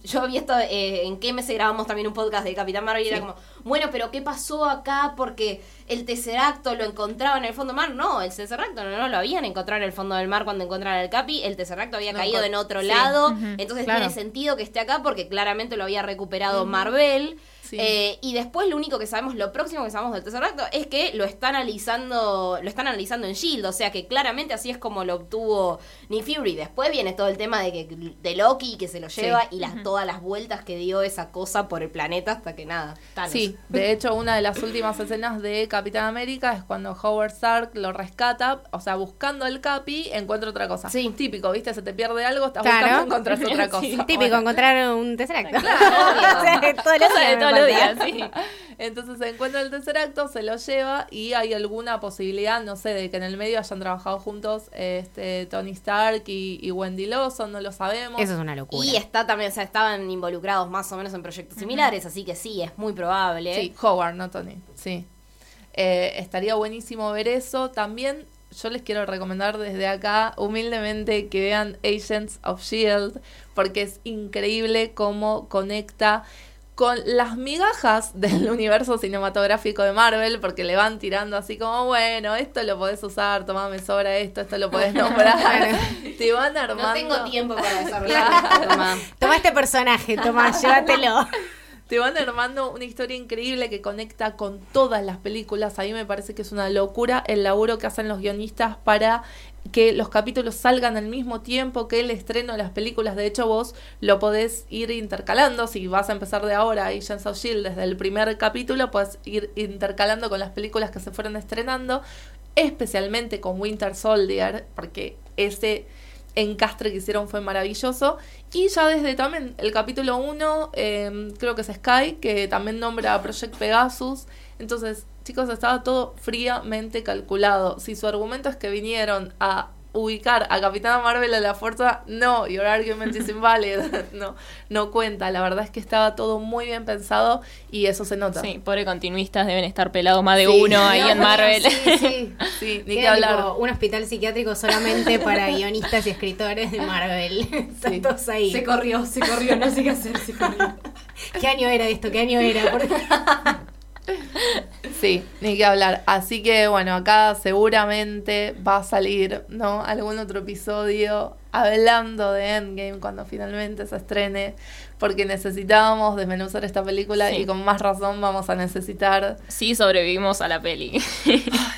Yo había estado eh, en qué mes grabamos también un podcast de Capitán Marvel y era como, bueno, pero ¿qué pasó acá? Porque el Tesseracto lo encontraba en el fondo del mar. No, el Tesseracto no, no lo habían encontrado en el fondo del mar cuando encontraron el Capi. El Tesseracto había No, caído en otro sí. lado. Entonces claro. tiene sentido que esté acá porque claramente lo había recuperado Marvel. Sí. Eh, y después lo único que sabemos, lo próximo que sabemos del Tesseracto es que lo está analizando, lo están analizando en Shield, o sea que claramente así es como lo obtuvo Nick Fury. Después viene todo el tema de que de Loki que se lo lleva y las todas las vueltas que dio esa cosa por el planeta hasta que nada. Thanos. Sí, de hecho una de las últimas escenas de Capitán América es cuando Howard Stark lo rescata, o sea, buscando el Capi, encuentra otra cosa. Sí. Típico, ¿viste? Se te pierde algo, estás Claro. buscando encontrar otra cosa. Sí, Típico, Bueno. encontrar un Tesseracto. Claro, O sea, todos los Cosa de días sí. Entonces se encuentra el tercer acto, se lo lleva y hay alguna posibilidad, no sé, de que en el medio hayan trabajado juntos este, Tony Stark y, y Wendy Lawson, no lo sabemos. Eso es una locura. Y está también, o sea, estaban involucrados más o menos en proyectos similares, así que sí, es muy probable. Sí, Howard, no Tony. Sí. Eh, estaría buenísimo ver eso. También yo les quiero recomendar desde acá, humildemente, que vean Agents of Shield, porque es increíble cómo conecta con las migajas del universo cinematográfico de Marvel, porque le van tirando así como, bueno, esto lo podés usar, toma, me sobra esto, esto lo podés nombrar. Te van armando. No tengo tiempo para desarrollar. Toma. Toma este personaje, toma, llévatelo. Te van armando una historia increíble que conecta con todas las películas. A mí me parece que es una locura el laburo que hacen los guionistas para que los capítulos salgan al mismo tiempo que el estreno de las películas. De hecho, vos lo podés ir intercalando. Si vas a empezar de ahora Agents of Shield desde el primer capítulo, puedes ir intercalando con las películas que se fueron estrenando, especialmente con Winter Soldier, porque ese encastre que hicieron fue maravilloso. Y ya desde también el capítulo 1, eh, creo que es Sky, que también nombra a Project Pegasus. Entonces, chicos, estaba todo fríamente calculado. Si su argumento es que vinieron a ubicar a Capitana Marvel a la fuerza, no, your argument is invalid, no, no cuenta. La verdad es que estaba todo muy bien pensado y eso se nota. Sí, pobre continuistas deben estar pelados más de Sí. uno ahí en Marvel. Sí, sí. Sí, ni que hablar. tipo un hospital psiquiátrico solamente para guionistas y escritores de Marvel. Están Sí. todos ahí. Se corrió, se corrió, no sé qué hacer, se corrió. ¿Qué año era esto? ¿Qué año era? Por- Sí, ni que hablar. Así que bueno, acá seguramente va a salir, ¿no? Algún otro episodio hablando de Endgame cuando finalmente se estrene, porque necesitábamos desmenuzar esta película Sí. y con más razón vamos a necesitar. Sí, sobrevivimos a la peli.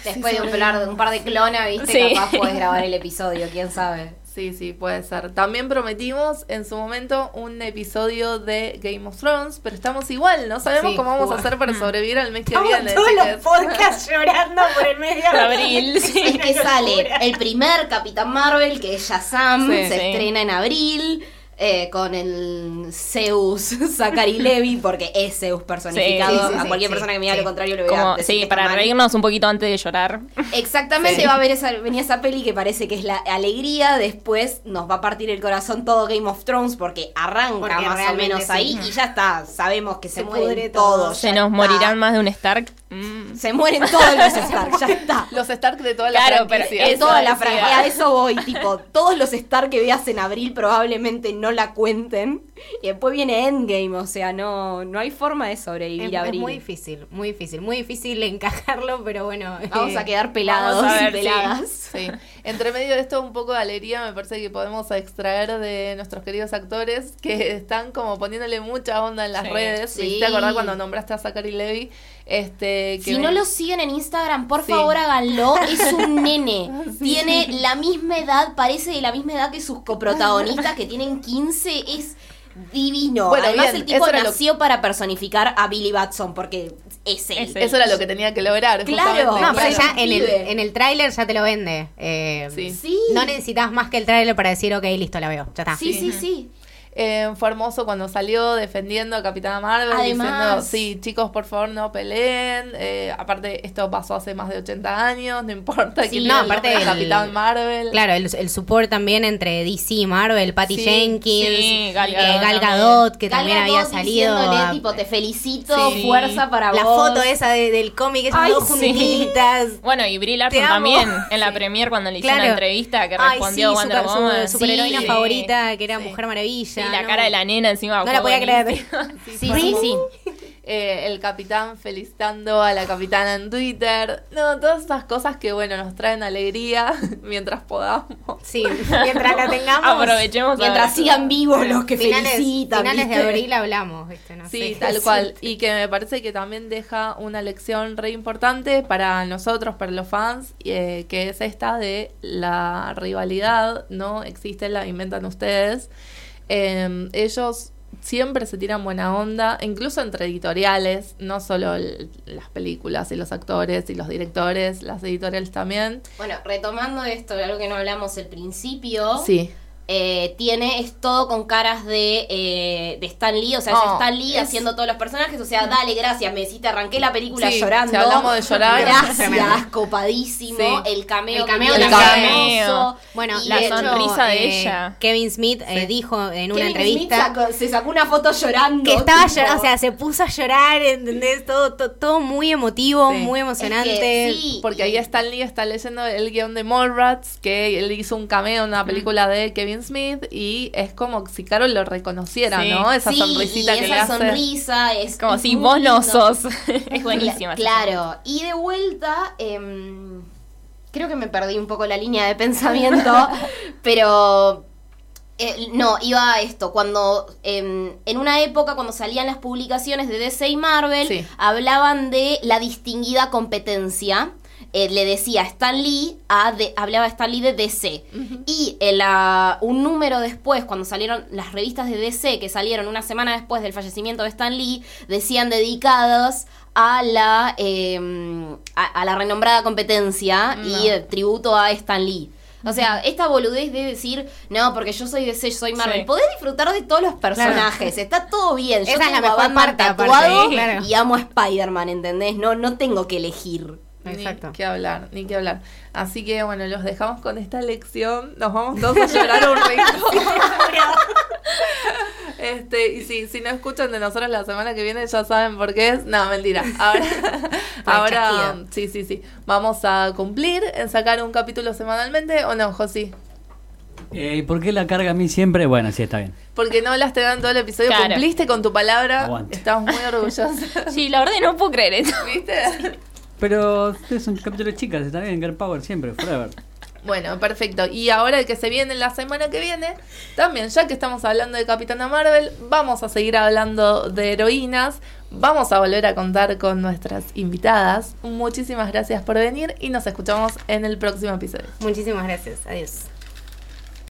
Después de un par, un par de clona, viste, Sí. capaz puedes grabar el episodio, quién sabe. Sí, sí, puede ser. También prometimos en su momento un episodio de Game of Thrones, pero estamos igual, no sabemos Sí, cómo vamos a hacer para sobrevivir al mes que Estamos viene. todos chicas. los podcasts llorando por el medio De abril, sí. Es que sale el primer Capitán Marvel, que es Shazam, Sí. se Sí. estrena en abril. Eh, con el Zeus Zachary Levi, porque es Zeus personificado. Sí, sí, sí, a cualquier sí, persona que me diga sí. lo contrario le voy a Como, decir sí, para mal. reírnos un poquito antes de llorar. Exactamente, Sí. va a haber esa, venía esa peli que parece que es la alegría, después nos va a partir el corazón todo Game of Thrones porque arranca Porque más o menos sí. ahí y ya está, sabemos que se, Se pudre todo. todos. Se nos está. morirán más de un Stark. Mm. Se mueren todos los Stark, ya está. Los Stark de toda la Claro, pero franquicia. De toda la franquicia, a eso voy, tipo, todos los Stark que veas en abril probablemente no la cuenten. Y después viene Endgame, o sea, no, no hay forma de sobrevivir Es, a es muy difícil, muy difícil, muy difícil encajarlo, pero bueno. Vamos eh, a quedar pelados a y ver, peladas. Sí, entre medio de esto un poco de alegría me parece que podemos extraer de nuestros queridos actores que están como poniéndole mucha onda en las Sí, redes. sí. ¿Me hiciste acordar cuando nombraste a Zachary Levy? Este, que Si no lo siguen en Instagram, por Sí. favor háganlo. Es un nene. Tiene la misma edad, parece de la misma edad que sus coprotagonistas que tienen 15. Es divino. Bueno, Además, bien, el tipo nació para personificar a Billy Batson porque es él. Es él. Eso era lo que tenía que lograr. Claro. No, pero Claro. ya en el, en el tráiler ya te lo vende. Eh, Sí. Sí. No necesitas más que el tráiler para decir, ok, listo, la veo. Ya está. Sí, sí, sí. Eh, fue hermoso cuando salió defendiendo a Capitana Marvel, Además- diciendo, sí, chicos, por favor no peleen. Eh, aparte, esto pasó hace más de 80 años, no importa Sí, quién no, aparte el- Capitán Marvel. Claro, el, el support también entre DC y Marvel, Patty Sí, Jenkins, sí, Gal eh, Gadot Gal también. Gadot, que Gal también Gadot había salido. a- tipo, te felicito, Sí. fuerza para la vos. foto esa de- del cómic, ellas Ay, dos sí. juntitas. Bueno, y Brie Larson también, en la Sí. premier cuando le hizo Claro. una entrevista que Ay, respondió sí, Wonder su, superheroína Sí. favorita, que era Sí. Mujer Maravilla. Sí, la ¿no? cara de la nena encima. No la podía creer. Sí, sí, sí. Eh, el capitán felicitando a la capitana en Twitter. No, todas esas cosas que, bueno, nos traen alegría mientras podamos. Sí, mientras la tengamos. Aprovechemos Mientras ver. sigan vivos los que finales, felicitan. finales de abril hablamos, ¿viste? No Sí, sé. tal cual. Y que me parece que también deja una lección re importante para nosotros, para los fans, eh, que es esta de la rivalidad, ¿no? Existe, la inventan ustedes. Eh, ellos siempre se tiran buena onda, incluso entre editoriales, no solo el- las películas y los actores y los directores, las editoriales también. Bueno, retomando esto, algo que no hablamos al principio. Sí. Eh, tiene, es todo con caras de, eh, de Stan Lee, o sea, Oh, es Stan Lee es- haciendo todos los personajes, o sea, dale, gracias, me hiciste, arranqué la película Sí, llorando. si hablamos de llorar, Gracias, copadísimo, Sí. el cameo. El cameo que El cameo. hermoso. Bueno, Y la de hecho, sonrisa de eh, ella. Kevin Smith eh, Sí. dijo en una Kevin entrevista Smith sacó- se sacó una foto llorando. que estaba tipo, llorando, o sea, se puso a llorar, ¿entendés? Todo, to- todo, muy emotivo, Sí. muy es emocionante. que sí, Porque ahí Stan Lee está leyendo el guion de Mallrats, que él hizo un cameo en una película de Kevin Smith, y es como si Carol lo reconociera, Sí. ¿no? Esa Sí, sonrisita y que esa le hace. sonrisa es Como si vos no lindo. sos. es buenísima. Claro, y de vuelta, em, creo que me perdí un poco la línea de pensamiento, pero eh, no, iba a esto, cuando em, en una época cuando salían las publicaciones de DC y Marvel, Sí. hablaban de la distinguida competencia. Eh, le decía Stan Lee a de, hablaba Stan Lee de DC y la- un número después cuando salieron las revistas de DC que salieron una semana después del fallecimiento de Stan Lee decían dedicadas a la eh, a, a la renombrada competencia y No. eh, tributo a Stan Lee o sea, esta boludez de decir, no, porque yo soy DC, yo soy Marvel. Sí. Podés disfrutar de todos los personajes, está todo bien. Yo Esa es la tengo a mejor Batman parte, aparte, tatuado claro. y amo a Spider-Man, ¿entendés? No, no tengo que elegir. Exacto. Ni que hablar, ni que hablar. Así que bueno, los dejamos con esta lección. Nos vamos todos a llorar un rico. este, y si, si no escuchan de nosotros la semana que viene, ya saben por qué es. No, mentira. Ahora, ahora sí, sí, sí. Vamos a cumplir en sacar un capítulo semanalmente, ¿o no, Josi? Eh, ¿Y por qué la carga a mí siempre? Bueno, sí, está bien. Porque no hablaste en todo el episodio, Claro. cumpliste con tu palabra. Aguante. Estamos muy orgullosos. Sí, la verdad no puedo creer esto. ¿Viste? Pero es un capítulo de chicas, está bien, Girl Power siempre, forever. Bueno, perfecto. Y ahora el que se viene la semana que viene, también, ya que estamos hablando de Capitana Marvel, vamos a seguir hablando de heroínas. Vamos a volver a contar con nuestras invitadas. Muchísimas gracias por venir y nos escuchamos en el próximo episodio. Muchísimas gracias. Adiós.